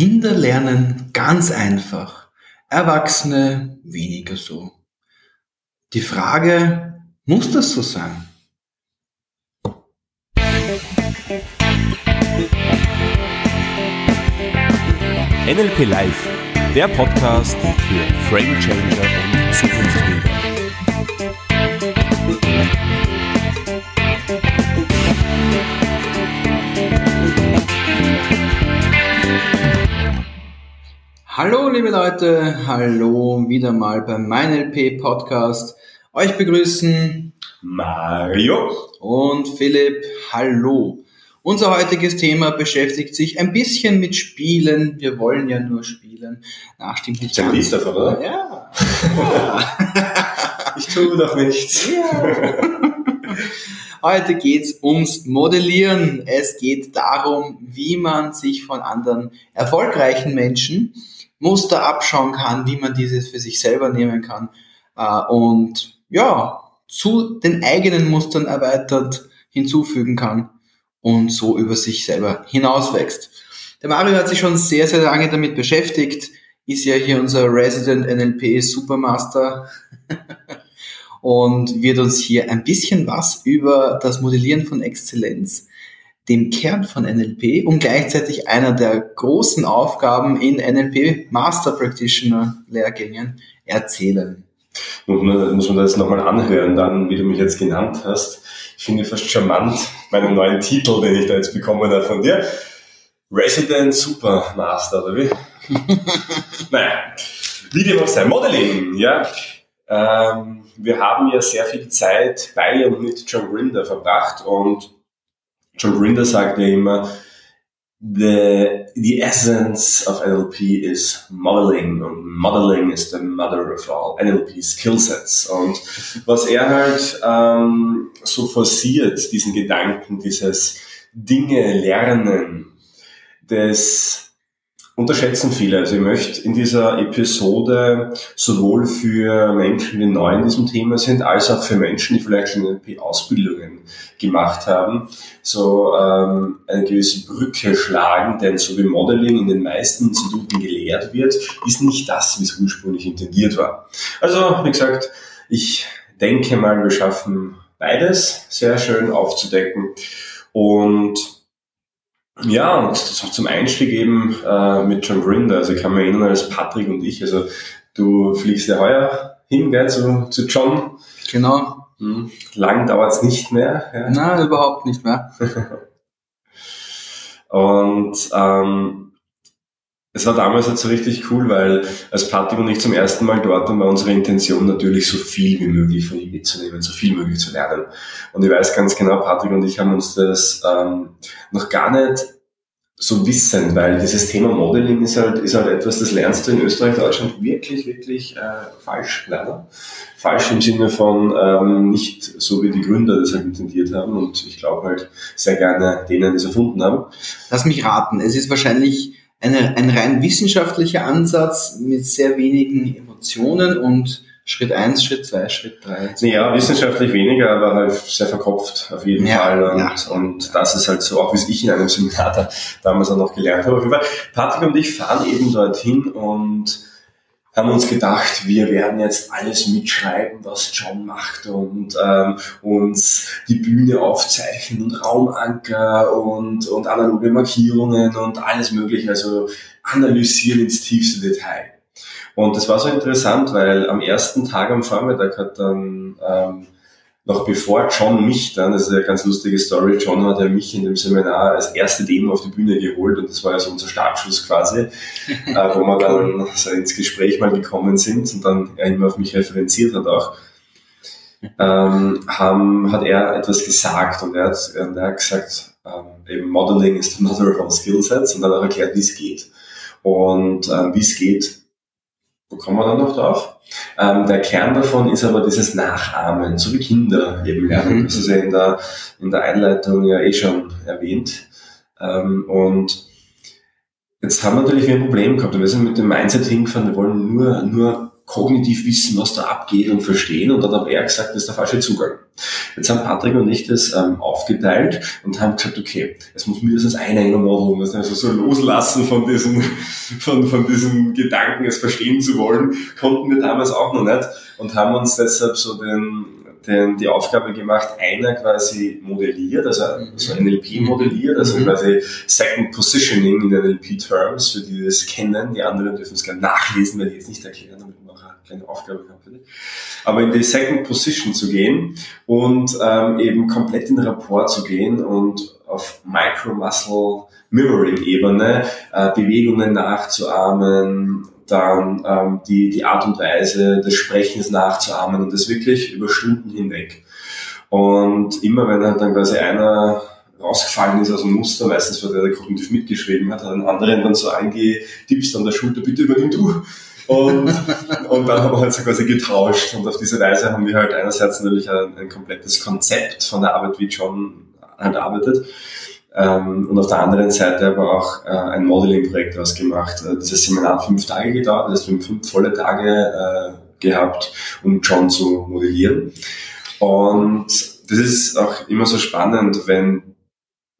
Kinder lernen ganz einfach, Erwachsene weniger so. Die Frage, muss das so sein? NLP Live, der Podcast für Frame Changer und Zukunftsbilder. Hallo liebe Leute, hallo wieder mal beim MeinLP Podcast. Euch begrüßen Mario und Philipp. Hallo. Unser heutiges Thema beschäftigt sich ein bisschen mit Spielen. Wir wollen ja nur spielen. Na, stimmt nicht. Ein Lied davon, oder? Ja. ich tue doch nichts. Ja. Heute geht's ums Modellieren. Es geht darum, wie man sich von anderen erfolgreichen Menschen Muster abschauen kann, wie man dieses für sich selber nehmen kann äh, und ja, zu den eigenen Mustern erweitert hinzufügen kann und so über sich selber hinauswächst. Der Mario hat sich schon sehr, sehr lange damit beschäftigt, ist ja hier unser Resident NLP Supermaster und wird uns hier ein bisschen was über das Modellieren von Exzellenz dem Kern von NLP und gleichzeitig einer der großen Aufgaben in NLP Master Practitioner Lehrgängen erzählen. Muss man, muss man das nochmal anhören, dann, wie du mich jetzt genannt hast. Ich finde fast charmant meinen neuen Titel, den ich da jetzt bekommen habe von dir. Resident Supermaster, oder wie? naja, wie dem auch sei. Modeling, ja. Ähm, wir haben ja sehr viel Zeit bei und mit John Grinder verbracht und John Grinder sagt ja immer, the, the essence of NLP is modeling und modeling is the mother of all NLP skill sets. Und was er halt ähm, so forciert, diesen Gedanken, dieses Dinge lernen, das unterschätzen viele. Also ich möchte in dieser Episode sowohl für Menschen, die neu in diesem Thema sind, als auch für Menschen, die vielleicht schon NLP-Ausbildungen gemacht haben, so ähm, eine gewisse Brücke schlagen, denn so wie Modeling in den meisten Instituten gelehrt wird, ist nicht das, wie es ursprünglich intendiert war. Also, wie gesagt, ich denke mal, wir schaffen beides sehr schön aufzudecken und ja, und zum Einstieg eben äh, mit John Grinder. Also ich kann mich erinnern als Patrick und ich. Also du fliegst ja heuer hin, gell, zu, zu John. Genau. Hm. Lang dauert es nicht mehr. Ja. Nein, überhaupt nicht mehr. und ähm, es war damals halt so richtig cool, weil als Patrick und ich zum ersten Mal dort waren, war unsere Intention natürlich so viel wie möglich von ihm mitzunehmen, so viel möglich zu lernen. Und ich weiß ganz genau, Patrick und ich haben uns das ähm, noch gar nicht so wissend, weil dieses Thema Modeling ist halt, ist halt etwas, das lernst du in Österreich, Deutschland wirklich, wirklich äh, falsch, leider. Falsch im Sinne von ähm, nicht so, wie die Gründer das halt intendiert haben und ich glaube halt sehr gerne denen, die es erfunden haben. Lass mich raten, es ist wahrscheinlich eine, ein rein wissenschaftlicher Ansatz mit sehr wenigen Emotionen und Schritt eins, Schritt zwei, Schritt drei. Ja, wissenschaftlich weniger, aber halt sehr verkopft auf jeden ja, Fall. Und, ja. und das ist halt so, auch wie ich in einem Seminar da, damals auch noch gelernt habe. Auf jeden Fall, Patrick und ich fahren eben dorthin und haben uns gedacht, wir werden jetzt alles mitschreiben, was John macht und ähm, uns die Bühne aufzeichnen und Raumanker und, und analoge Markierungen und alles mögliche, also analysieren ins tiefste Detail. Und das war so interessant, weil am ersten Tag am Vormittag hat dann ähm, noch bevor John mich dann, das ist eine ganz lustige Story, John hat ja mich in dem Seminar als erste Demo auf die Bühne geholt und das war ja so unser Startschuss quasi, äh, wo wir dann so ins Gespräch mal gekommen sind und dann er immer auf mich referenziert hat auch, ähm, haben, hat er etwas gesagt und er hat, er hat gesagt, ähm, eben Modeling is the mother of all skill sets und dann hat er erklärt, wie es geht. Und ähm, wie es geht, wo kommen wir dann noch drauf? Ähm, der Kern davon ist aber dieses Nachahmen, so wie Kinder eben lernen. Mhm. Das ist ja in der, in der Einleitung ja eh schon erwähnt. Ähm, und jetzt haben wir natürlich ein Problem gehabt. Wir sind mit dem Mindset hingefahren, wir wollen nur, nur kognitiv wissen, was da abgeht und verstehen. Und dann hat er gesagt, das ist der falsche Zugang. Jetzt haben Patrick und ich das ähm, aufgeteilt und haben gesagt, okay, es muss mindestens einer in der Model, also so loslassen von diesem, von, von diesem Gedanken, es verstehen zu wollen, konnten wir damals auch noch nicht und haben uns deshalb so den, den, die Aufgabe gemacht, einer quasi modelliert, also so NLP modelliert, also mhm. quasi Second Positioning in NLP Terms, für die das kennen, die anderen dürfen es gerne nachlesen, weil ich jetzt nicht erklären, damit wir auch eine kleine Aufgabe dich. Aber in die Second Position zu gehen und ähm, eben komplett in Rapport zu gehen und auf Micro-Muscle Mirroring-Ebene äh, Bewegungen nachzuahmen, dann ähm, die, die Art und Weise des Sprechens nachzuahmen und das wirklich über Stunden hinweg. Und immer wenn halt dann quasi einer rausgefallen ist aus dem Muster, meistens weil der, der kognitiv mitgeschrieben hat, hat einen anderen dann so eingetippt an der Schulter, bitte übernimm du. Und, und dann haben wir halt so quasi getauscht. Und auf diese Weise haben wir halt einerseits natürlich ein, ein komplettes Konzept von der Arbeit, wie John halt arbeitet, ähm, und auf der anderen Seite aber auch äh, ein Modeling-Projekt ausgemacht. Äh, dieses Seminar hat fünf Tage gedauert, das wir fünf volle Tage äh, gehabt, um John zu modellieren. Und das ist auch immer so spannend, wenn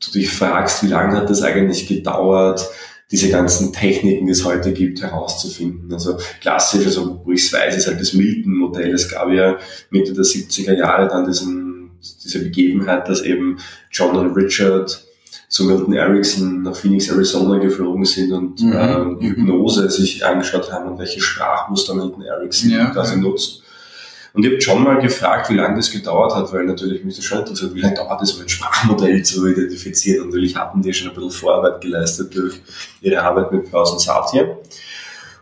du dich fragst, wie lange hat das eigentlich gedauert, diese ganzen Techniken, die es heute gibt, herauszufinden. Also klassisch, also wo ich es weiß, ist halt das Milton-Modell. Es gab ja Mitte der 70er Jahre dann diesen, diese Begebenheit, dass eben John und Richard zu Milton Erickson nach Phoenix, Arizona geflogen sind und mhm. äh, mhm. Hypnose sich angeschaut haben und welche Sprachmuster Milton Erickson ja, quasi ja. nutzt. Und ich habe schon mal gefragt, wie lange das gedauert hat, weil natürlich das schon interessiert, wie lange dauert es, um ein Sprachmodell zu identifizieren. Und natürlich hatten die schon ein bisschen Vorarbeit geleistet durch ihre Arbeit mit Klaus und Satir.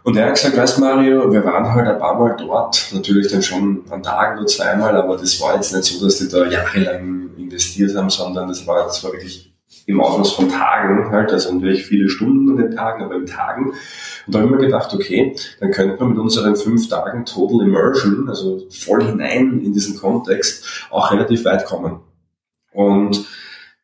Und er hat gesagt, weißt Mario, wir waren halt ein paar Mal dort, natürlich dann schon an Tagen nur zweimal, aber das war jetzt nicht so, dass die da jahrelang investiert haben, sondern das war, das war wirklich im Ausmaß von Tagen halt, also natürlich viele Stunden an den Tagen, aber in Tagen. Und da habe ich mir gedacht, okay, dann könnte man mit unseren fünf Tagen Total Immersion, also voll hinein in diesen Kontext, auch relativ weit kommen. Und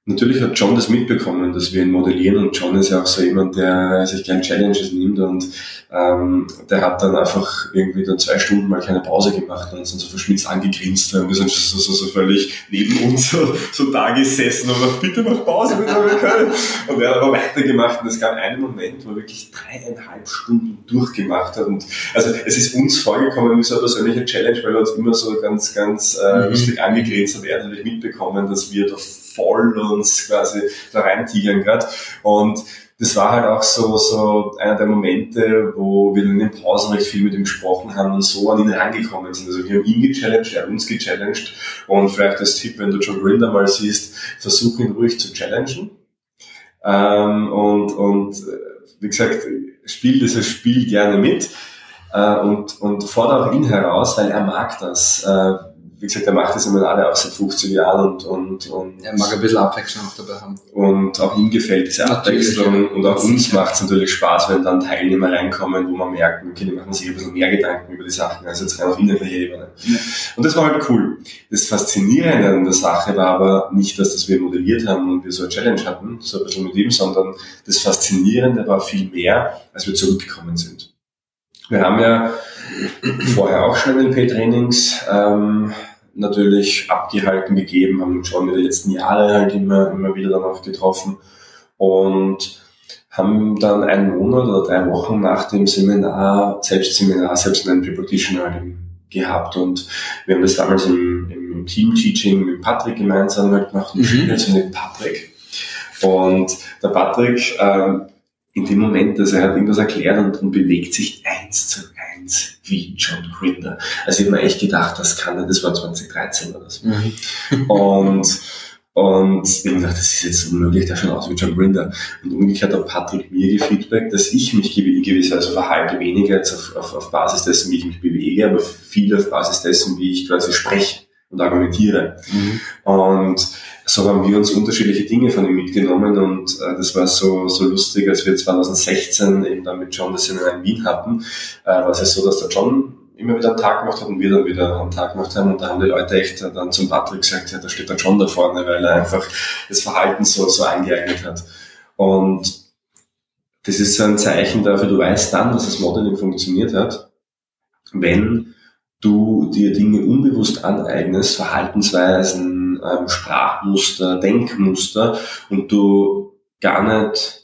Natürlich hat John das mitbekommen, dass wir ihn modellieren und John ist ja auch so jemand, der sich gern Challenges nimmt und ähm, der hat dann einfach irgendwie dann zwei Stunden mal keine Pause gemacht und sind so verschmitzt angegrinst und wir sind so, so, so völlig neben uns so, so da gesessen und gesagt, bitte mach Pause, bitte wir können. Und er hat aber weitergemacht und es gab einen Moment, wo er wirklich dreieinhalb Stunden durchgemacht hat und also es ist uns vorgekommen wie so eine persönliche Challenge, weil er uns immer so ganz, ganz äh, mhm. lustig angegrinst hat. Er hat natürlich mitbekommen, dass wir da voll uns quasi da reintigern gerade. Und das war halt auch so, so einer der Momente, wo wir in den Pausen recht viel mit ihm gesprochen haben und so an ihn rangekommen sind. Also wir haben ihn gechallenged, er hat uns gechallenged. Und vielleicht als Tipp, wenn du John Grinder mal siehst, versuch ihn ruhig zu challengen. Ähm, und, und äh, wie gesagt, spiel dieses Spiel gerne mit äh, und, und fordere auch ihn heraus, weil er mag das. Äh, wie gesagt, er macht das immer alle auch seit 15 Jahren und, und, und er mag ein bisschen Abwechslung auch dabei haben. Und auch ihm gefällt diese Abwechslung und auch uns macht es natürlich Spaß, wenn dann Teilnehmer reinkommen, wo man merkt, okay, die machen sich ein bisschen mehr Gedanken über die Sachen als jetzt rein auf innerlicher Ebene. Ja. Und das war halt cool. Das Faszinierende an der Sache war aber nicht, dass das wir modelliert haben und wir so eine Challenge hatten, so ein bisschen mit ihm, sondern das Faszinierende war viel mehr, als wir zurückgekommen sind. Wir haben ja vorher auch schon NLP-Trainings ähm, natürlich abgehalten gegeben, haben uns schon in den letzten Jahren halt immer, immer wieder dann auch getroffen und haben dann einen Monat oder drei Wochen nach dem Seminar, Selbstseminar, selbst einen Practitioner gehabt und wir haben das damals im, im Team-Teaching mit Patrick gemeinsam halt gemacht mhm. jetzt mit Patrick. Und der Patrick, ähm, in dem Moment, dass er hat irgendwas erklärt und, und bewegt sich eins zu eins wie John Grinder. Also ich habe mir echt gedacht, das kann er, das war 2013 oder so. Mhm. Und, und ich habe gedacht, das ist jetzt unmöglich, der schaut aus wie John Grinder. Und umgekehrt hat Patrick mir gefeedback, dass ich mich in gewisser Weise verhalte, weniger jetzt auf, auf, auf Basis dessen, wie ich mich bewege, aber viel auf Basis dessen, wie ich quasi spreche und argumentiere. Mhm. Und so haben wir uns unterschiedliche Dinge von ihm mitgenommen und äh, das war so, so lustig, als wir 2016 eben dann mit John das in Wien hatten, äh, war es ja so, dass der John immer wieder einen Tag gemacht hat und wir dann wieder einen Tag gemacht haben und da haben die Leute echt dann zum Patrick gesagt, ja, da steht der John da vorne, weil er einfach das Verhalten so, so eingeeignet hat. Und das ist so ein Zeichen dafür, du weißt dann, dass das Modeling funktioniert hat, wenn du dir Dinge unbewusst aneignest, Verhaltensweisen, ähm, Sprachmuster, Denkmuster und du gar nicht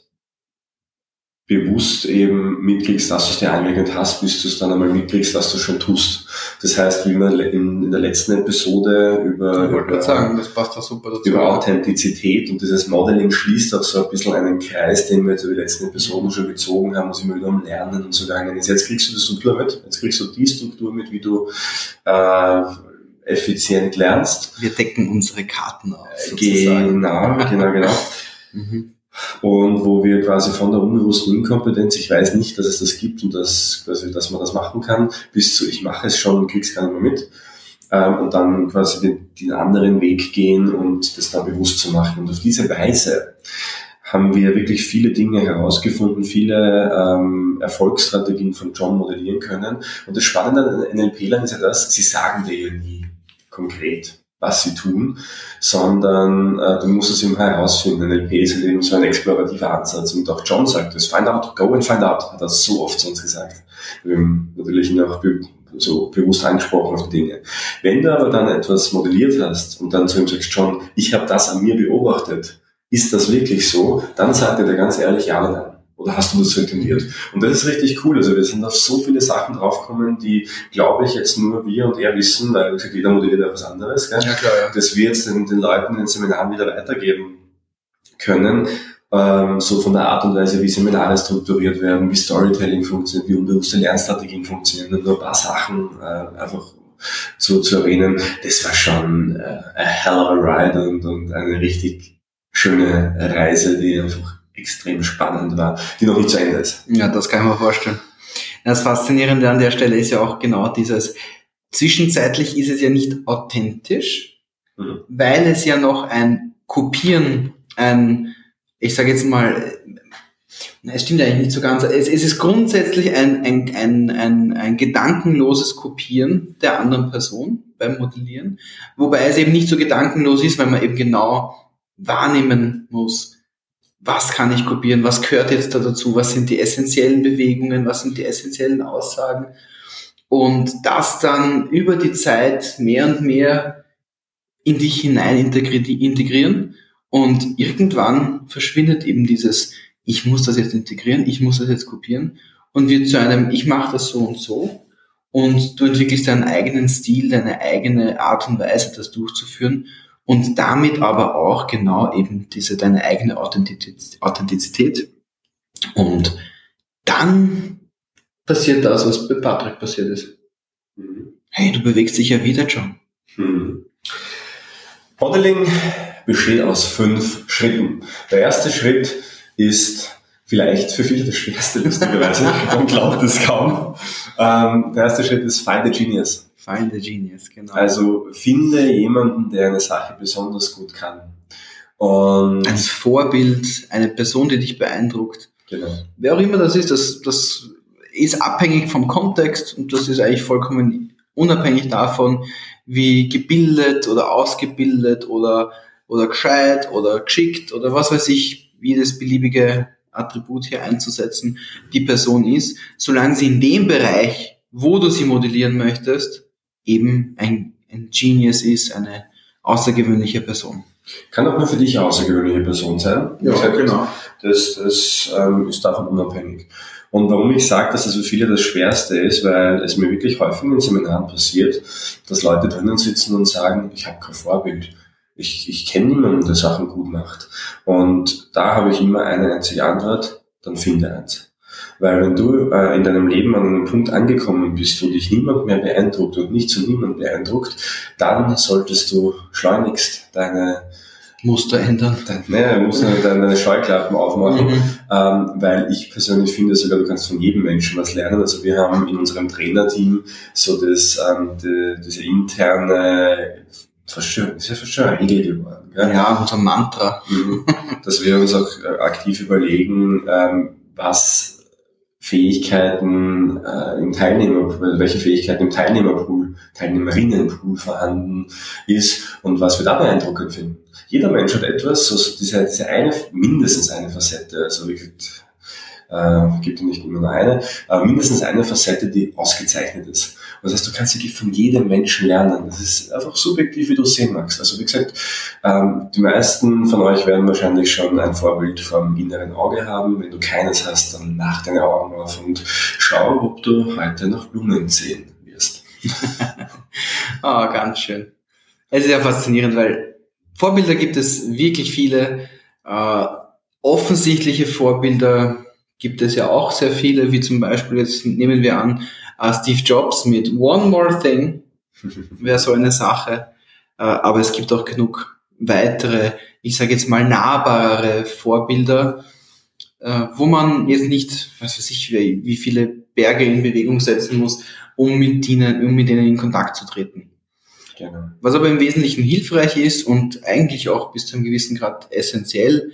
bewusst eben mitkriegst, dass du es dir angeeignet hast, bis du es dann einmal mitkriegst, dass du es schon tust. Das heißt, wie wir in, in der letzten Episode über, über, sagen, über Authentizität und dieses Modeling schließt auch so ein bisschen einen Kreis, den wir jetzt über die letzten Episoden schon gezogen haben, was immer wieder um Lernen und so gegangen ist. Jetzt kriegst du die Struktur mit, jetzt kriegst du die Struktur mit, wie du äh, effizient lernst. Wir decken unsere Karten auf. Sozusagen. Genau, genau, genau. mhm und wo wir quasi von der unbewussten Inkompetenz, ich weiß nicht, dass es das gibt und dass, quasi, dass man das machen kann, bis zu ich mache es schon und krieg's gar nicht mehr mit. Ähm, und dann quasi den, den anderen Weg gehen und das dann bewusst zu machen. Und auf diese Weise haben wir wirklich viele Dinge herausgefunden, viele ähm, Erfolgsstrategien von John modellieren können. Und das Spannende an NLP-Lern ist ja das, sie sagen dir ja nie konkret, was sie tun, sondern äh, du musst es immer herausfinden. NLP ist halt eben so ein explorativer Ansatz. Und auch John sagt das, find out, go and find out, hat er so oft uns gesagt. Haben natürlich auch be so bewusst angesprochen auf die Dinge. Wenn du aber dann etwas modelliert hast und dann zu ihm sagst, John, ich habe das an mir beobachtet, ist das wirklich so? Dann sagt er dir ganz ehrlich ja oder nein. Oder hast du das so intendiert? Und das ist richtig cool. Also wir sind auf so viele Sachen draufgekommen, die, glaube ich, jetzt nur wir und er wissen, weil jeder modelliert etwas anderes. Gell? Ja, klar, ja. Das wir jetzt den, den Leuten in den Seminaren wieder weitergeben können. Ähm, so von der Art und Weise, wie Seminare strukturiert werden, wie Storytelling funktioniert, wie unbewusste Lernstrategien funktionieren. Und nur ein paar Sachen äh, einfach zu, zu erwähnen. Das war schon äh, a hell of a ride und, und eine richtig schöne Reise, die einfach extrem spannend war, die noch nicht zu Ende ist. Ja, das kann ich mir vorstellen. Das Faszinierende an der Stelle ist ja auch genau dieses, zwischenzeitlich ist es ja nicht authentisch, mhm. weil es ja noch ein Kopieren, ein, ich sage jetzt mal, es stimmt eigentlich nicht so ganz. Es, es ist grundsätzlich ein, ein, ein, ein, ein gedankenloses Kopieren der anderen Person beim Modellieren, wobei es eben nicht so gedankenlos ist, weil man eben genau wahrnehmen muss, was kann ich kopieren, was gehört jetzt da dazu, was sind die essentiellen Bewegungen, was sind die essentiellen Aussagen? Und das dann über die Zeit mehr und mehr in dich hinein integrieren. Und irgendwann verschwindet eben dieses ich muss das jetzt integrieren, ich muss das jetzt kopieren. Und wird zu einem ich mache das so und so. Und du entwickelst deinen eigenen Stil, deine eigene Art und Weise, das durchzuführen und damit aber auch genau eben diese deine eigene Authentizität. Und dann passiert das, was bei Patrick passiert ist. Mhm. Hey, du bewegst dich ja wieder, John. Mhm. Modeling besteht aus fünf Schritten. Der erste Schritt ist vielleicht für viele das schwerste, lustigerweise. Man glaubt es kaum. Ähm, der erste Schritt ist Find the Genius. Find the Genius, genau. Also finde jemanden, der eine Sache besonders gut kann. Und Als Vorbild, eine Person, die dich beeindruckt. Genau. Wer auch immer das ist, das, das ist abhängig vom Kontext und das ist eigentlich vollkommen unabhängig davon, wie gebildet oder ausgebildet oder, oder gescheit oder geschickt oder was weiß ich, wie das beliebige Attribut hier einzusetzen, die Person ist, solange sie in dem Bereich, wo du sie modellieren möchtest, eben ein, ein Genius ist, eine außergewöhnliche Person. Kann auch nur für dich eine außergewöhnliche Person sein. Ja, gesagt, genau. Das, das ähm, ist davon unabhängig. Und warum ich sage, dass es für viele das Schwerste ist, weil es mir wirklich häufig in Seminaren passiert, dass Leute drinnen sitzen und sagen, ich habe kein Vorbild. Ich, ich kenne niemanden, der Sachen gut macht. Und da habe ich immer eine einzige Antwort, dann finde eins. Weil wenn du äh, in deinem Leben an einem Punkt angekommen bist, wo dich niemand mehr beeindruckt und nicht zu niemand beeindruckt, dann solltest du schleunigst deine Muster ändern. Dein, ne, musst deine, deine Scheuklappen aufmachen, mhm. ähm, weil ich persönlich finde sogar, du kannst von jedem Menschen was lernen. Also wir haben in unserem Trainerteam so das, ähm, die, diese interne schon, ist ja Regel geworden. Gell? Ja, unser Mantra. Mhm. Dass wir uns auch äh, aktiv überlegen, ähm, was Fähigkeiten äh, im Teilnehmer, welche Fähigkeiten im Teilnehmerpool, Teilnehmerinnenpool vorhanden ist und was wir da beeindruckend finden. Jeder Mensch hat etwas, so diese, diese eine, mindestens eine Facette, also gesagt, äh, gibt ja nicht immer nur eine, aber mindestens eine Facette, die ausgezeichnet ist. Das heißt, du kannst wirklich von jedem Menschen lernen. Das ist einfach subjektiv, wie du es sehen magst. Also wie gesagt, ähm, die meisten von euch werden wahrscheinlich schon ein Vorbild vom inneren Auge haben. Wenn du keines hast, dann mach deine Augen auf und schau, ob du heute noch Blumen sehen wirst. Oh, ganz schön. Es ist ja faszinierend, weil Vorbilder gibt es wirklich viele. Äh, offensichtliche Vorbilder gibt es ja auch sehr viele, wie zum Beispiel, jetzt nehmen wir an, uh, Steve Jobs mit One More Thing wäre so eine Sache. Uh, aber es gibt auch genug weitere, ich sage jetzt mal nahbarere Vorbilder, uh, wo man jetzt nicht, was weiß ich, wie, wie viele Berge in Bewegung setzen muss, um mit ihnen, um mit denen in Kontakt zu treten. Genau. Was aber im Wesentlichen hilfreich ist und eigentlich auch bis zu einem gewissen Grad essentiell,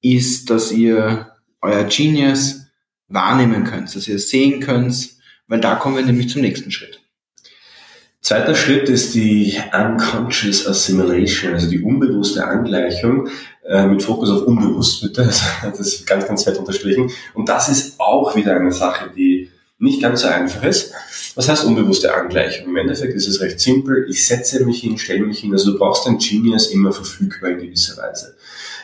ist, dass ihr euer Genius wahrnehmen könnt, dass ihr es sehen könnt, weil da kommen wir nämlich zum nächsten Schritt. Zweiter Schritt ist die Unconscious Assimilation, also die unbewusste Angleichung äh, mit Fokus auf unbewusst, bitte. Das ist ganz, ganz fett unterstrichen. Und das ist auch wieder eine Sache, die nicht ganz so einfach ist. Was heißt unbewusste Angleichung? Im Endeffekt ist es recht simpel. Ich setze mich hin, stelle mich hin. Also du brauchst dein Genius immer verfügbar in gewisser Weise.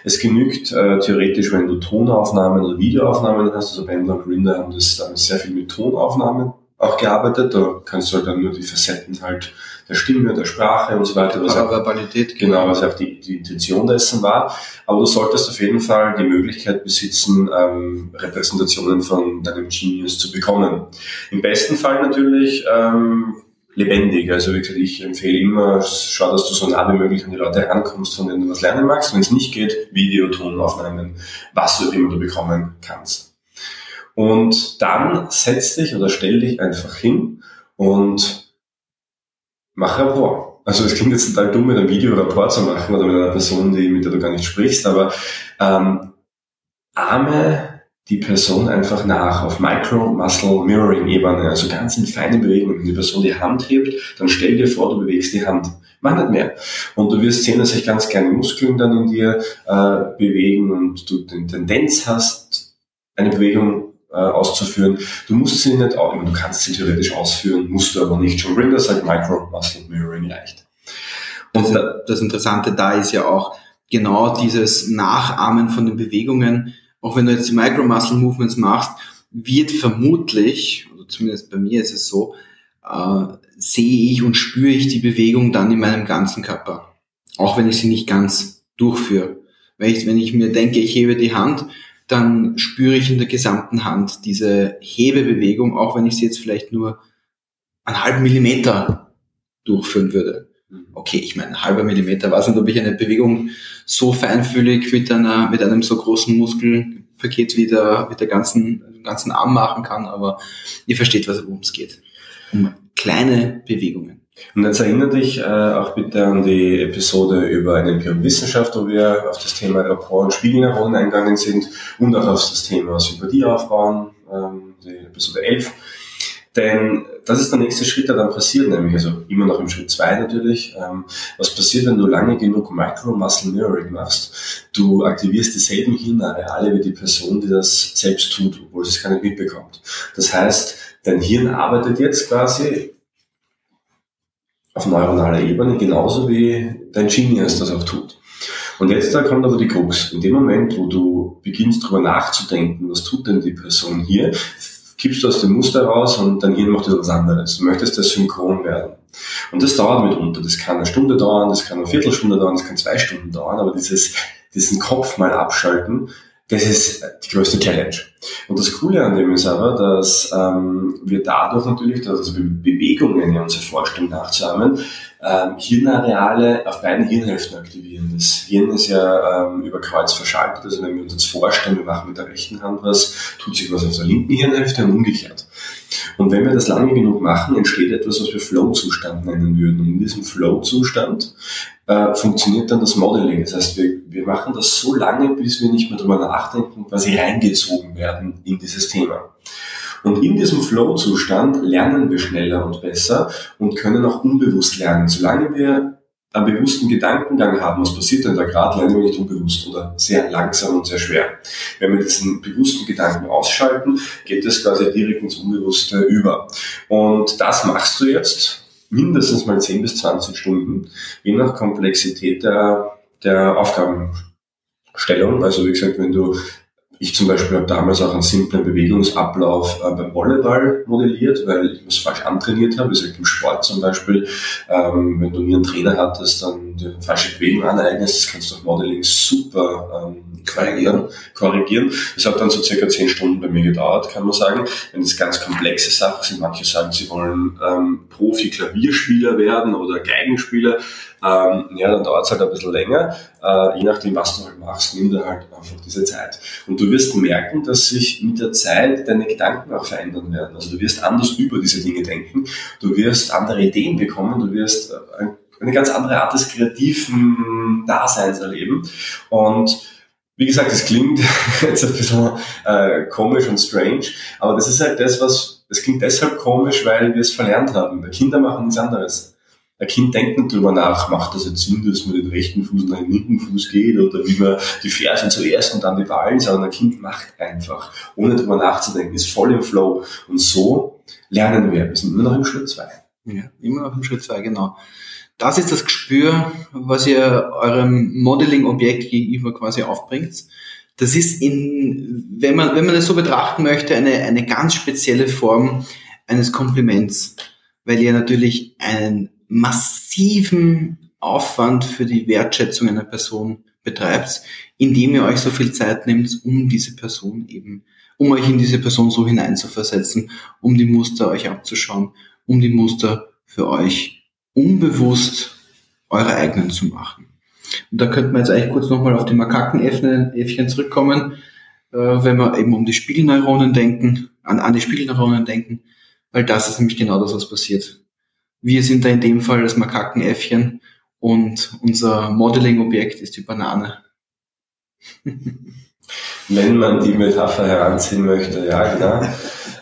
Es genügt äh, theoretisch, wenn du Tonaufnahmen oder Videoaufnahmen hast. Also Bender und Grinder haben das dann sehr viel mit Tonaufnahmen auch gearbeitet. Da kannst du halt dann nur die Facetten halt der Stimme, der Sprache und so weiter. Was auch, Verbalität. Genau, was auch die, die Intention dessen war. Aber du solltest auf jeden Fall die Möglichkeit besitzen, ähm, Repräsentationen von deinem Genius zu bekommen. Im besten Fall natürlich ähm, lebendig. Also wie gesagt, ich empfehle immer, schau, dass du so nah wie möglich an die Leute rankommst, von denen du was lernen magst. Wenn es nicht geht, Video, Tonaufnahmen, was du immer du bekommen kannst. Und dann setz dich oder stell dich einfach hin und mach Rapport. Also es klingt jetzt total dumm, mit einem Video Rapport zu machen oder mit einer Person, die, mit der du gar nicht sprichst, aber ähm, arme die Person einfach nach auf Micro-Muscle-Mirroring-Ebene, also ganz in feinen Bewegungen. Wenn die Person die Hand hebt, dann stell dir vor, du bewegst die Hand. Mach nicht mehr. Und du wirst sehen, dass sich ganz kleine Muskeln dann in dir äh, bewegen und du die Tendenz hast, eine Bewegung äh, auszuführen. Du musst sie nicht, auch, du kannst sie theoretisch ausführen, musst du aber nicht. Schon bringt das halt Micro-Muscle-Mirroring leicht. Und das, das Interessante da ist ja auch genau dieses Nachahmen von den Bewegungen, auch wenn du jetzt die Micro-Muscle-Movements machst, wird vermutlich, oder zumindest bei mir ist es so, äh, sehe ich und spüre ich die Bewegung dann in meinem ganzen Körper. Auch wenn ich sie nicht ganz durchführe. Wenn ich, wenn ich mir denke, ich hebe die Hand, dann spüre ich in der gesamten Hand diese Hebebewegung, auch wenn ich sie jetzt vielleicht nur einen halben Millimeter durchführen würde. Mhm. Okay, ich meine, ein halber Millimeter, weiß nicht, ob ich eine Bewegung so feinfühlig mit einer, mit einem so großen Muskelpaket wie der, mit der ganzen, ganzen Arm machen kann, aber ihr versteht, worum es geht. Um kleine Bewegungen. Und jetzt erinnere dich äh, auch bitte an die Episode über NLP Wissenschaft, wo wir auf das Thema Rapport und Spiegelneuronen eingegangen sind und auch auf das Thema Sympathie aufbauen, ähm, die Episode 11. Denn das ist der nächste Schritt, der dann passiert, nämlich also immer noch im Schritt zwei natürlich. Ähm, was passiert, wenn du lange genug Micro-Muscle Mirroring machst? Du aktivierst dieselben Hirnareale wie die Person, die das selbst tut, obwohl sie es gar nicht mitbekommt. Das heißt, dein Hirn arbeitet jetzt quasi auf neuronaler Ebene genauso wie dein Genius das auch tut. Und jetzt da kommt aber die Krux. In dem Moment, wo du beginnst darüber nachzudenken, was tut denn die Person hier, kippst du aus dem Muster raus und dein Hirn macht etwas anderes. Du möchtest das synchron werden. Und das dauert mitunter. Das kann eine Stunde dauern, das kann eine Viertelstunde dauern, das kann zwei Stunden dauern, aber dieses, diesen Kopf mal abschalten, das ist die größte Challenge. Und das Coole an dem ist aber, dass ähm, wir dadurch natürlich, dass also Bewegungen in unserer Vorstellung nachzuahmen, ähm, Hirnareale auf beiden Hirnhälften aktivieren. Das Hirn ist ja ähm, über Kreuz verschaltet, also wenn wir uns jetzt vorstellen, wir machen mit der rechten Hand was, tut sich was auf der linken Hirnhälfte und umgekehrt. Und wenn wir das lange genug machen, entsteht etwas, was wir Flow-Zustand nennen würden. Und in diesem Flow-Zustand äh, funktioniert dann das Modeling. Das heißt, wir, wir machen das so lange, bis wir nicht mehr drüber nachdenken, quasi reingezogen werden in dieses Thema. Und in diesem Flow-Zustand lernen wir schneller und besser und können auch unbewusst lernen. Solange wir einen bewussten Gedankengang haben, was passiert denn da gerade, wir nicht unbewusst oder sehr langsam und sehr schwer. Wenn wir diesen bewussten Gedanken ausschalten, geht es quasi direkt ins Unbewusste über. Und das machst du jetzt mindestens mal 10 bis 20 Stunden, je nach Komplexität der, der Aufgabenstellung. Also wie gesagt, wenn du ich zum Beispiel habe damals auch einen simplen Bewegungsablauf äh, beim Volleyball modelliert, weil ich was falsch antrainiert habe. Wie gesagt, im Sport zum Beispiel, ähm, wenn du nie einen Trainer hattest, dann die falsche Bewegung aneignest, das kannst du auf Modeling super ähm, korrigieren. korrigieren. Das hat dann so circa zehn Stunden bei mir gedauert, kann man sagen. Wenn es ganz komplexe Sachen sind, manche sagen, sie wollen ähm, Profi-Klavierspieler werden oder Geigenspieler, ähm, ja, dann dauert es halt ein bisschen länger. Äh, je nachdem, was du halt machst, nimm dir halt einfach diese Zeit. Und du wirst merken, dass sich mit der Zeit deine Gedanken auch verändern werden. Also du wirst anders über diese Dinge denken, du wirst andere Ideen bekommen, du wirst äh, eine ganz andere Art des kreativen Daseins erleben. Und wie gesagt, das klingt jetzt ein bisschen äh, komisch und strange, aber das ist halt das, was, es klingt deshalb komisch, weil wir es verlernt haben. Kinder machen nichts anderes ein Kind denkt nicht drüber nach, macht das jetzt Sinn, dass man den rechten Fuß nach dem linken Fuß geht oder wie man die Fersen zuerst und dann die Ballen, sondern ein Kind macht einfach, ohne drüber nachzudenken, ist voll im Flow. Und so lernen wir. Wir sind immer noch im Schritt zwei. Ja, immer noch im Schritt zwei, genau. Das ist das Gespür, was ihr eurem Modeling-Objekt gegenüber quasi aufbringt. Das ist in, wenn man, wenn man das so betrachten möchte, eine, eine ganz spezielle Form eines Kompliments, weil ihr natürlich einen massiven Aufwand für die Wertschätzung einer Person betreibt, indem ihr euch so viel Zeit nehmt, um diese Person eben, um euch in diese Person so hineinzuversetzen, um die Muster euch abzuschauen, um die Muster für euch unbewusst eure eigenen zu machen. Und da könnte man jetzt eigentlich kurz nochmal auf die Makakenäffchen zurückkommen, äh, wenn wir eben um die Spiegelneuronen denken, an, an die Spiegelneuronen denken, weil das ist nämlich genau das, was passiert. Wir sind da in dem Fall das Makakenäffchen und unser Modeling-Objekt ist die Banane. Wenn man die Metapher heranziehen möchte, ja, genau.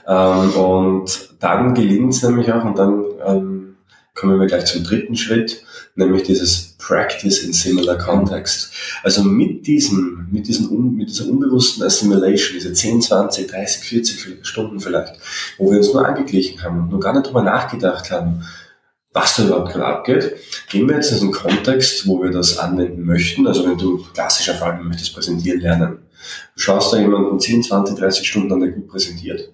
ähm, und dann gelingt es nämlich auch, und dann ähm, kommen wir gleich zum dritten Schritt, nämlich dieses Practice in Similar Context. Also mit diesem, mit diesem, mit dieser unbewussten Assimilation, diese 10, 20, 30, 40 Stunden vielleicht, wo wir uns nur angeglichen haben und nur gar nicht drüber nachgedacht haben, was da überhaupt gerade abgeht. Gehen wir jetzt in einen Kontext, wo wir das anwenden möchten. Also wenn du klassischer Fall, möchtest präsentieren lernen. Du schaust da jemanden 10, 20, 30 Stunden an, der gut präsentiert.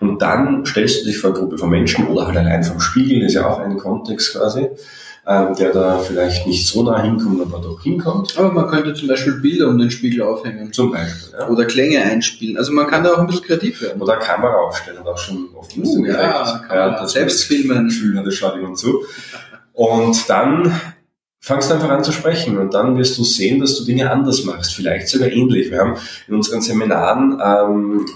Und dann stellst du dich vor eine Gruppe von Menschen oder halt allein vom Spiegel, das ist ja auch ein Kontext quasi ähm, der da vielleicht nicht so nah hinkommt, aber doch hinkommt. Aber man könnte zum Beispiel Bilder um den Spiegel aufhängen. Zum Beispiel, ja. Oder Klänge einspielen. Also man kann da auch ein bisschen kreativ werden. Oder Kamera aufstellen und auch schon oft uh, ja, ja, das selbst filmen. Gefühl hat, das schaut jemand zu. Und dann fangst du einfach an zu sprechen und dann wirst du sehen, dass du Dinge anders machst, vielleicht sogar ähnlich. Wir haben in unseren Seminaren ähm,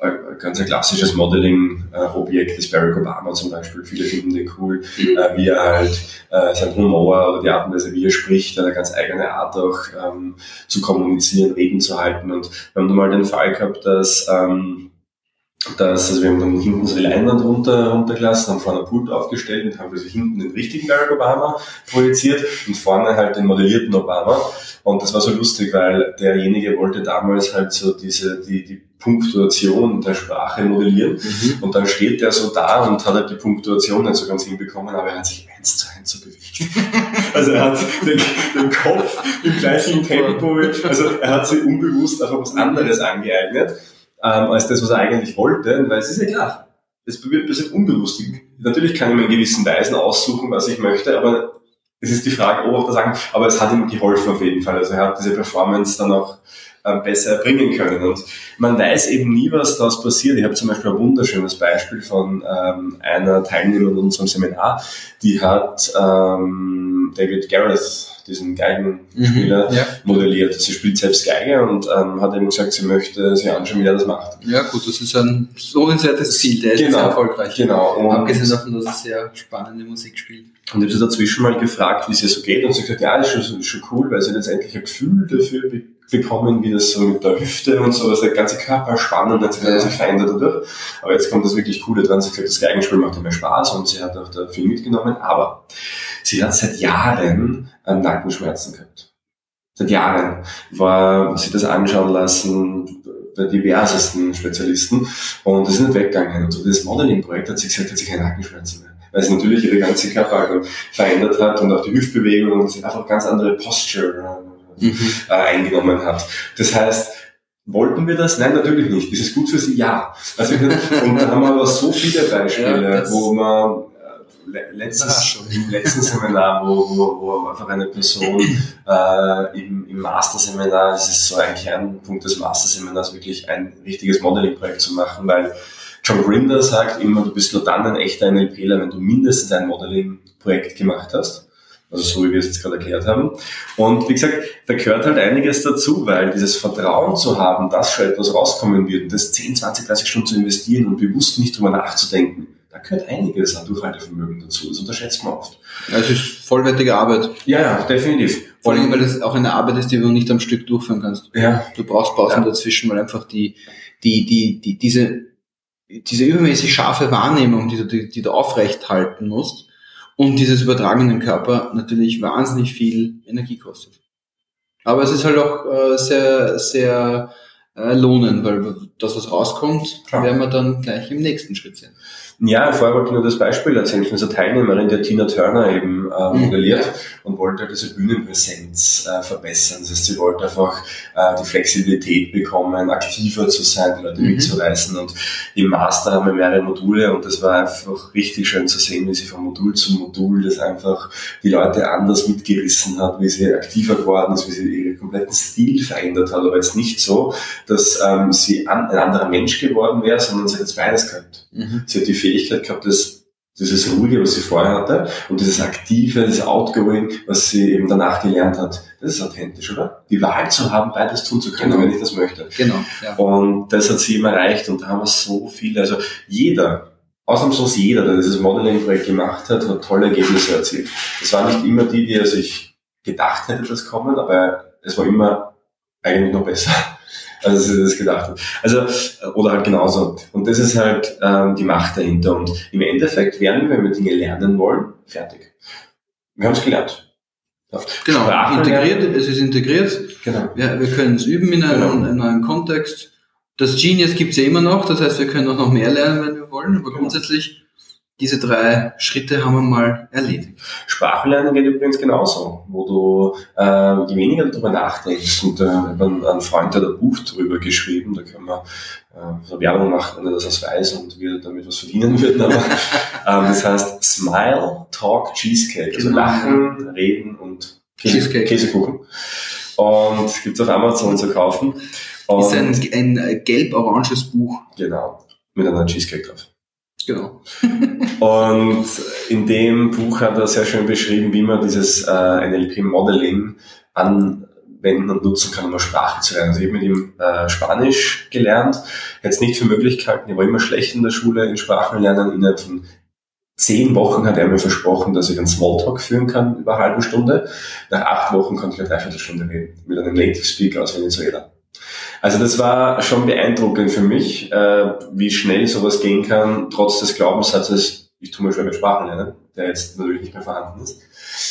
ein ganz ein klassisches Modeling-Objekt ist Barack Obama zum Beispiel. Viele finden den cool, mhm. äh, wie er halt äh, sein Humor oder die Art und Weise, wie er spricht, eine ganz eigene Art auch ähm, zu kommunizieren, Reden zu halten. Und wir haben mal den Fall gehabt, dass ähm, dass, also wir haben dann hinten so die Leinwand runter, runtergelassen, haben vorne ein Pult aufgestellt und haben also hinten den richtigen Barack Obama projiziert und vorne halt den modellierten Obama. Und das war so lustig, weil derjenige wollte damals halt so diese, die, die Punktuation der Sprache modellieren. Mhm. Und dann steht der so da und hat halt die Punktuation nicht so ganz hinbekommen, aber er hat sich eins zu eins so bewegt. also er hat den, den Kopf im gleichen Tempo, also er hat sich unbewusst einfach was anderes angeeignet, ähm, als das, was er eigentlich wollte, weil es ist ja klar, das passiert unbewusst. Natürlich kann ich mir in gewissen Weisen aussuchen, was ich möchte, aber es ist die Frage, ob auch das sagen, aber es hat ihm geholfen auf jeden Fall. Also er hat diese Performance dann auch besser erbringen können. Und man weiß eben nie, was daraus passiert. Ich habe zum Beispiel ein wunderschönes Beispiel von ähm, einer Teilnehmerin in unserem Seminar, die hat ähm, David Gareth, diesen Geigenspieler, mhm, ja. modelliert. Sie spielt selbst Geige und ähm, hat eben gesagt, sie möchte sich anschauen, wie er das macht. Ja gut, das ist ein lohnenswertes Ziel, der ist genau, sehr erfolgreich. Genau. Und Abgesehen davon, dass er sehr spannende Musik spielt. Und ich habe sie dazwischen mal gefragt, wie es ihr so geht und sie hat gesagt, ja, das ist schon, schon cool, weil sie hat jetzt endlich ein Gefühl dafür bekommen, wie das so mit der Hüfte und so, dass der ganze Körper spannend hat sich ja. verändert dadurch. Aber jetzt kommt das wirklich Coole dran. Sie gesagt, das Geigenspiel macht ihr mehr Spaß und sie hat auch da viel mitgenommen. Aber sie hat seit Jahren Nackenschmerzen gehabt. Seit Jahren war sie das anschauen lassen, bei diversesten Spezialisten und das ist nicht weggegangen. Und so das Modeling-Projekt hat sie gesagt, hat sie keine Nackenschmerzen mehr. Weil sie natürlich ihre ganze Körperhaltung verändert hat und auch die Hüftbewegung und sie einfach ganz andere Posture mhm. äh, eingenommen hat. Das heißt, Wollten wir das? Nein, natürlich nicht. Ist es gut für Sie? Ja. Also, und da haben wir aber so viele Beispiele, ja, wo man letztes, im letzten Seminar, wo, wo, wo einfach eine Person äh, im, im Master-Seminar, das ist so ein Kernpunkt des Master-Seminars, wirklich ein richtiges Modeling-Projekt zu machen, weil John Grinder sagt immer, du bist nur dann ein echter NLPler, wenn du mindestens ein Modeling-Projekt gemacht hast. Also so wie wir es jetzt gerade erklärt haben. Und wie gesagt, da gehört halt einiges dazu, weil dieses Vertrauen zu haben, dass schon etwas rauskommen wird, das 10, 20, 30 Stunden zu investieren und bewusst nicht drüber nachzudenken, da gehört einiges an Durchhaltevermögen dazu. Das unterschätzt man oft. Ja, es ist vollwertige Arbeit. Ja, ja, definitiv. Vor allem, weil es auch eine Arbeit ist, die du nicht am Stück durchführen kannst. Ja. Du brauchst Pausen ja. dazwischen, weil einfach die, die, die, die, diese, diese übermäßig scharfe Wahrnehmung, die du, die, die du aufrecht halten musst, und dieses Übertragen in den Körper natürlich wahnsinnig viel Energie kostet. Aber es ist halt auch äh, sehr, sehr äh, lohnend, weil das, was rauskommt, Klar. werden wir dann gleich im nächsten Schritt sehen. Ja, vorher wollte ich nur das Beispiel erzählen von dieser Teilnehmerin, der Tina Turner eben äh, mhm. modelliert ja. und wollte diese Bühnenpräsenz äh, verbessern. Das heißt, sie wollte einfach äh, die Flexibilität bekommen, aktiver zu sein, die Leute mhm. mitzureißen. Und im Master haben wir mehrere Module und das war einfach richtig schön zu sehen, wie sie von Modul zu Modul das einfach die Leute anders mitgerissen hat, wie sie aktiver geworden ist, wie sie ihren kompletten Stil verändert hat. Aber jetzt nicht so, dass ähm, sie an, ein anderer Mensch geworden wäre, sondern sie hat jetzt beides gehabt. Mhm. Sie hat die Fähigkeit gehabt, das, dieses Ruhige, was sie vorher hatte, und dieses Aktive, das Outgoing, was sie eben danach gelernt hat. Das ist authentisch, oder? Die Wahl zu haben, beides tun zu können, genau. wenn ich das möchte. Genau. Ja. Und das hat sie eben erreicht und da haben wir so viele, also jeder, ausnahmslos jeder, der dieses Modeling-Projekt gemacht hat, hat tolle Ergebnisse erzielt. Das waren nicht immer die, die er sich gedacht hätte, das kommen, aber es war immer eigentlich noch besser als sie das gedacht hat. Also, oder halt genauso. Und das ist halt ähm, die Macht dahinter. Und im Endeffekt werden wir, wenn wir Dinge lernen wollen, fertig. Wir haben es gelernt. Genau, Sprache integriert, lernen. es ist integriert. Genau. Wir, wir können es üben in einem, genau. in einem Kontext. Das Genius gibt es ja immer noch, das heißt, wir können auch noch mehr lernen, wenn wir wollen, aber genau. grundsätzlich diese drei Schritte haben wir mal erledigt. Sprachenlernen geht übrigens genauso, wo du äh, je weniger darüber nachdenkst und äh, wenn ein Freund hat ein Buch darüber geschrieben, da können wir äh, Werbung machen, wenn er das weiß und wir damit was verdienen würden. Aber, ähm, das heißt Smile, Talk, Cheesecake. Also genau. Lachen, Reden und Käse, Käsekuchen. Und gibt's auf Amazon zu kaufen. Und ist ein, ein gelb-oranges Buch. Genau, mit einer Cheesecake drauf. Genau. und in dem Buch hat er sehr schön beschrieben, wie man dieses äh, NLP-Modeling anwenden und nutzen kann, um eine Sprache zu lernen. Also ich habe mit ihm äh, Spanisch gelernt, jetzt nicht für Möglichkeiten, ich war immer schlecht in der Schule in Sprachenlernen. Innerhalb von zehn Wochen hat er mir versprochen, dass ich einen Smalltalk führen kann über eine halbe Stunde. Nach acht Wochen konnte ich eine Dreiviertelstunde reden mit einem Native Speaker aus Venezuela. Also das war schon beeindruckend für mich, äh, wie schnell sowas gehen kann, trotz des Glaubenssatzes, ich tue mir schwer mit Sprachen lernen, der jetzt natürlich nicht mehr vorhanden ist.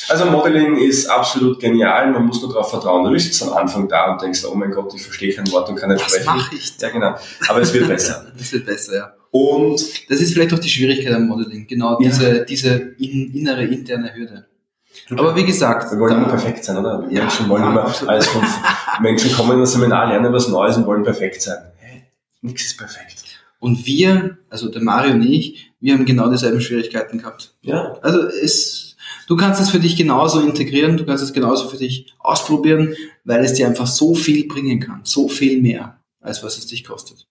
Also Modeling ist absolut genial, man muss nur darauf vertrauen. Du bist am Anfang da und denkst, oh mein Gott, ich verstehe kein Wort und kann nicht Was sprechen. Mache ich? Ja, genau. Aber es wird besser. es wird besser, ja. Und das ist vielleicht auch die Schwierigkeit am Modeling, genau diese, ja. diese innere, interne Hürde. Aber wie gesagt. Wir wollen da, immer perfekt sein, oder? Ja, Menschen wollen ja, immer alles von, Menschen kommen in das Seminar, lernen was Neues und wollen perfekt sein. Hey, nichts ist perfekt. Und wir, also der Mario und ich, wir haben genau dieselben Schwierigkeiten gehabt. Ja. Also es, du kannst es für dich genauso integrieren, du kannst es genauso für dich ausprobieren, weil es dir einfach so viel bringen kann, so viel mehr, als was es dich kostet.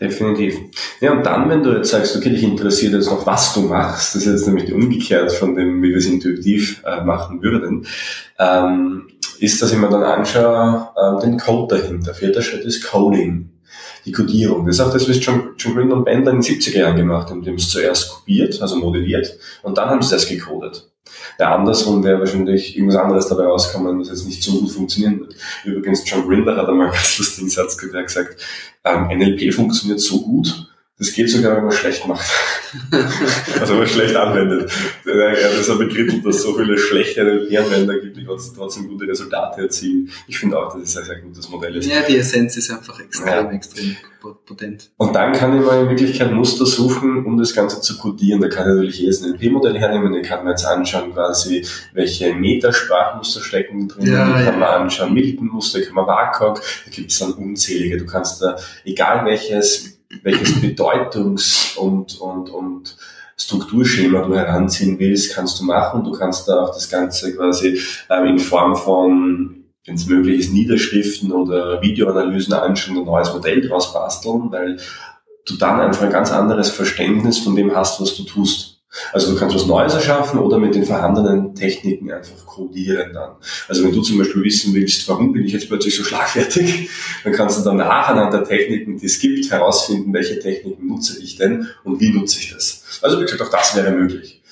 Definitiv. Ja, und dann, wenn du jetzt sagst, okay, dich interessiert jetzt noch, was du machst, das ist jetzt nämlich umgekehrt von dem, wie wir es intuitiv äh, machen würden, ähm, ist, dass ich mir dann anschaue, äh, den Code dahinter. Vierter Schritt ist Coding, die Codierung. Das ist auch das, was John, John Green und Bender in den 70er Jahren gemacht haben. Die haben es zuerst kopiert, also modelliert, und dann haben sie es gecodet. Der andersrum wäre wahrscheinlich irgendwas anderes dabei rauskommen, was jetzt nicht so gut funktionieren wird. Übrigens, John Grinder hat einmal einen ganz lustigen Satz gesagt, ähm, NLP funktioniert so gut, Das geht sogar, wenn man schlecht macht. also wenn man schlecht anwendet. Ja, das ist ein Begriff, dass es so viele schlechte NLP-Anwender gibt, die trotzdem gute Resultate erzielen. Ich finde auch, dass es ein sehr gutes Modell ist. Ja, die Essenz ist einfach extrem, ja. extrem potent. Und dann kann ich mal in Wirklichkeit Muster suchen, um das Ganze zu codieren. Da kann ich natürlich jedes NLP-Modell hernehmen, da kann man jetzt anschauen, quasi, welche Metasprachmuster stecken drin, ja, die kann man anschauen, Milton-Muster, kann man WACOG, da gibt es dann unzählige. Du kannst da, egal welches welches Bedeutungs- und, und, und Strukturschema du heranziehen willst, kannst du machen. Du kannst da auch das Ganze quasi ähm, in Form von, wenn es möglich ist, Niederschriften oder Videoanalysen anschauen und ein neues Modell draus basteln, weil du dann einfach ein ganz anderes Verständnis von dem hast, was du tust. Also du kannst was Neues erschaffen oder mit den vorhandenen Techniken einfach codieren dann. Also wenn du zum Beispiel wissen willst, warum bin ich jetzt plötzlich so schlagfertig, dann kannst du danach anhand der Techniken, die es gibt, herausfinden, welche Techniken nutze ich denn und wie nutze ich das. Also wie gesagt, auch das wäre möglich.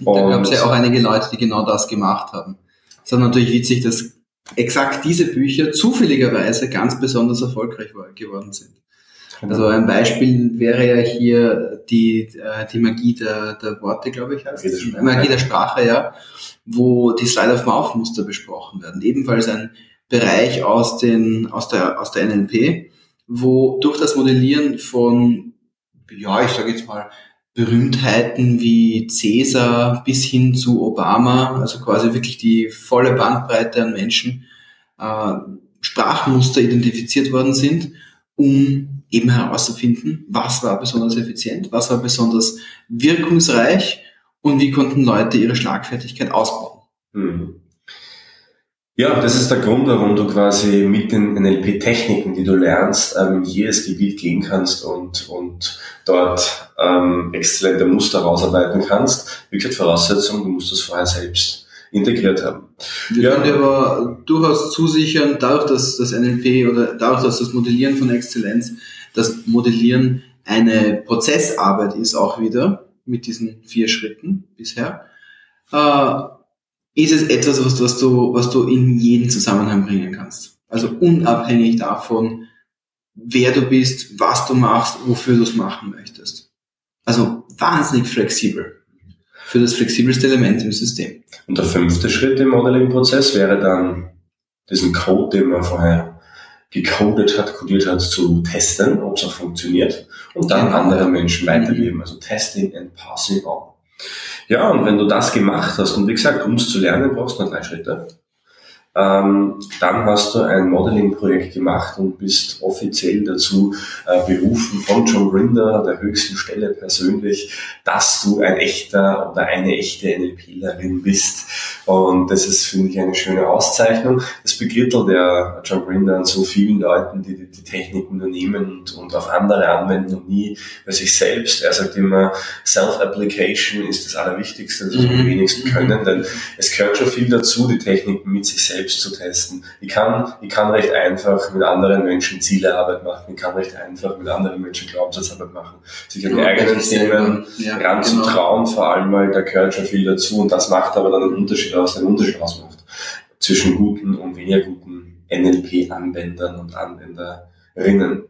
da gab es ja auch einige Leute, die genau das gemacht haben. Es ist natürlich witzig, dass exakt diese Bücher zufälligerweise ganz besonders erfolgreich geworden sind. Genau. Also ein Beispiel wäre ja hier die, äh, die Magie der, der Worte, glaube ich, heißt Magie der, Magie der Sprache, ja, wo die Slide-of-Mouth-Muster besprochen werden. Ebenfalls ein Bereich aus, den, aus, der, aus der NLP, wo durch das Modellieren von, ja, ich sage jetzt mal, Berühmtheiten wie Caesar bis hin zu Obama, also quasi wirklich die volle Bandbreite an Menschen, äh, Sprachmuster identifiziert worden sind, um eben herauszufinden, was war besonders effizient, was war besonders wirkungsreich und wie konnten Leute ihre Schlagfertigkeit ausbauen. Mhm. Ja, das ist der Grund, warum du quasi mit den NLP-Techniken, die du lernst, ähm, jedes Gebiet gehen kannst und, und dort ähm, exzellente Muster rausarbeiten kannst. Wie gesagt, Voraussetzung, du musst das vorher selbst integriert haben. Wir ja. können dir aber durchaus zusichern, dadurch, dass das NLP oder dadurch, dass das Modellieren von Exzellenz das Modellieren eine Prozessarbeit ist auch wieder mit diesen vier Schritten bisher, äh, ist es etwas, was, was, du, was du in jeden Zusammenhang bringen kannst. Also unabhängig davon, wer du bist, was du machst, wofür du es machen möchtest. Also wahnsinnig flexibel für das flexibelste Element im System. Und der fünfte Schritt im Modeling-Prozess wäre dann diesen Code, den wir vorher gecodet hat, codiert hat, zu testen, ob es auch funktioniert und dann anderen Menschen weitergeben. Also Testing and Passing on. Ja, und wenn du das gemacht hast, und wie gesagt, um es zu lernen, brauchst du nur drei Schritte. Ähm, dann hast du ein Modeling-Projekt gemacht und bist offiziell dazu äh, berufen von John Grinder, der höchsten Stelle persönlich, dass du ein echter oder eine echte NLPlerin bist. Und das ist, finde ich, eine schöne Auszeichnung. Das begrittelt der John Grinder an so vielen Leuten, die die, die Techniken nur nehmen und, und auf andere anwenden und nie bei sich selbst. Er sagt immer, Self-Application ist das Allerwichtigste, das wir am mhm. wenigsten können, denn es gehört schon viel dazu, die Techniken mit sich selbst selbst zu testen. Ich kann, ich kann recht einfach mit anderen Menschen Zielearbeit machen. Ich kann recht einfach mit anderen Menschen Glaubenssatzarbeit machen. Sich an die eigenen Themen ja, ranzutrauen, genau. vor allem, weil da gehört schon viel dazu und das macht aber dann einen Unterschied aus, den Unterschied ausmacht zwischen guten und weniger guten NLP-Anwendern und Anwenderinnen.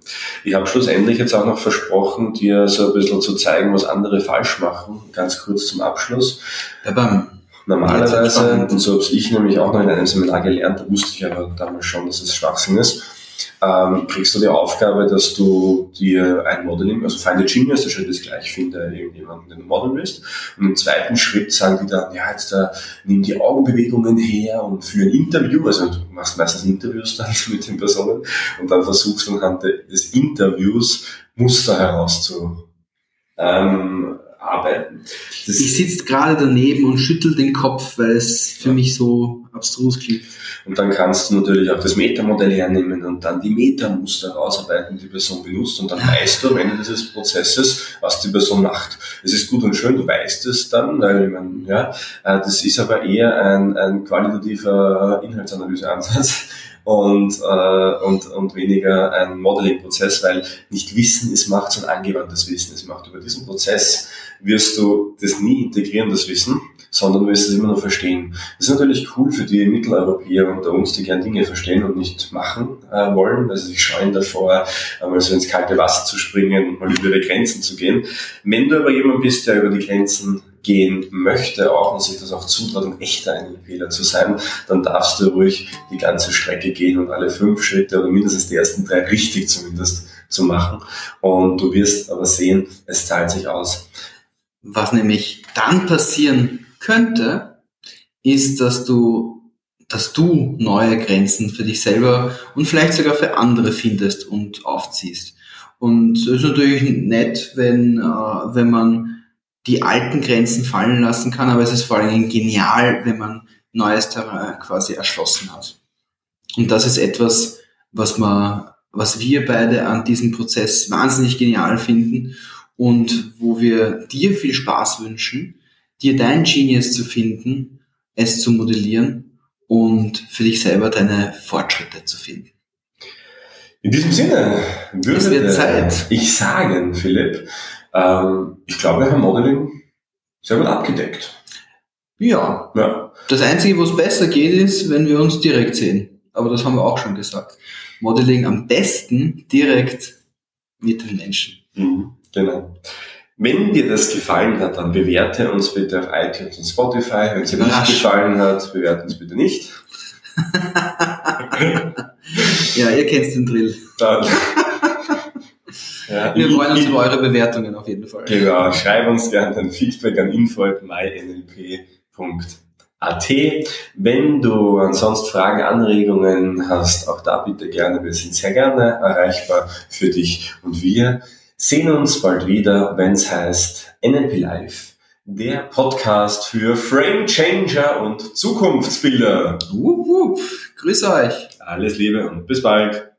Ich habe schlussendlich jetzt auch noch versprochen, dir so ein bisschen zu zeigen, was andere falsch machen. Ganz kurz zum Abschluss. Ja, beim Normalerweise, und so habe ich nämlich auch noch in einem Seminar gelernt, da wusste ich aber damals schon, dass es Schwachsinn ist, ähm, kriegst du die Aufgabe, dass du dir ein Modeling, also find a genius, der Schritt ist gleich, finde irgendjemanden, den du modeln willst. Und im zweiten Schritt sagen die dann, ja, jetzt da, nimm die Augenbewegungen her und für ein Interview, also du machst meistens Interviews dann mit den Personen und dann versuchst du anhand des Interviews Muster herauszu, ähm, arbeiten. Das ich sitze gerade daneben und schüttel den Kopf, weil es für ja. mich so abstrus klingt. Und dann kannst du natürlich auch das Metamodell hernehmen und dann die Metamuster herausarbeiten, die die Person benutzt und dann weißt du am Ende dieses Prozesses, was die Person macht. Es ist gut und schön, du weißt es dann, weil man, ja, äh, das ist aber eher ein, ein qualitativer Inhaltsanalyseansatz und, äh, und, und weniger ein Modeling-Prozess, weil nicht Wissen ist Macht, sondern angewandtes Wissen ist Macht. Über diesen Prozess wirst du das nie integrieren, das Wissen, sondern du wirst es immer nur verstehen. Das ist natürlich cool für die Mitteleuropäer unter uns, die gern Dinge verstehen und nicht machen äh, wollen. Also sie scheuen davor, einmal so ins kalte Wasser zu springen und mal über ihre Grenzen zu gehen. Wenn du aber jemand bist, der über die Grenzen gehen möchte auch und sich das auch zutraut, um echter NLPler zu sein, dann darfst du ruhig die ganze Strecke gehen und alle fünf Schritte oder mindestens die ersten drei richtig zumindest zu machen. Und du wirst aber sehen, es zahlt sich aus. Was nämlich dann passieren könnte, ist, dass du dass du neue Grenzen für dich selber und vielleicht sogar für andere findest und aufziehst. Und es ist natürlich nett, wenn, äh, wenn man die alten Grenzen fallen lassen kann, aber es ist vor allem genial, wenn man neues Terrain quasi erschlossen hat. Und das ist etwas, was man, was wir beide an diesem Prozess wahnsinnig genial finden und wo wir dir viel Spaß wünschen, dir dein Genius zu finden, es zu modellieren und für dich selber deine Fortschritte zu finden. In diesem Sinne würde ich sagen, Philipp, ähm, ich glaube, wir haben Modeling sehr gut abgedeckt. Ja. ja. Das Einzige, wo es besser geht, ist, wenn wir uns direkt sehen. Aber das haben wir auch schon gesagt. Modeling am besten direkt mit den Menschen. Mhm, genau. Wenn dir das gefallen hat, dann bewerte uns bitte auf iTunes und Spotify. Wenn es dir nicht gefallen hat, bewerte uns bitte nicht. ja, ihr kennt den Drill. Dann ja, Wir freuen uns über eure Bewertungen auf jeden Fall. Genau, schreib uns gerne dein Feedback an info.mynlp.at. Wenn du ansonsten Fragen, Anregungen hast, auch da bitte gerne. Wir sind sehr gerne erreichbar für dich und wir sehen uns bald wieder, wenn es heißt NLP Live, der Podcast für Frame Changer und Zukunftsbilder. Wupp, wupp. Grüße euch. Alles Liebe und bis bald.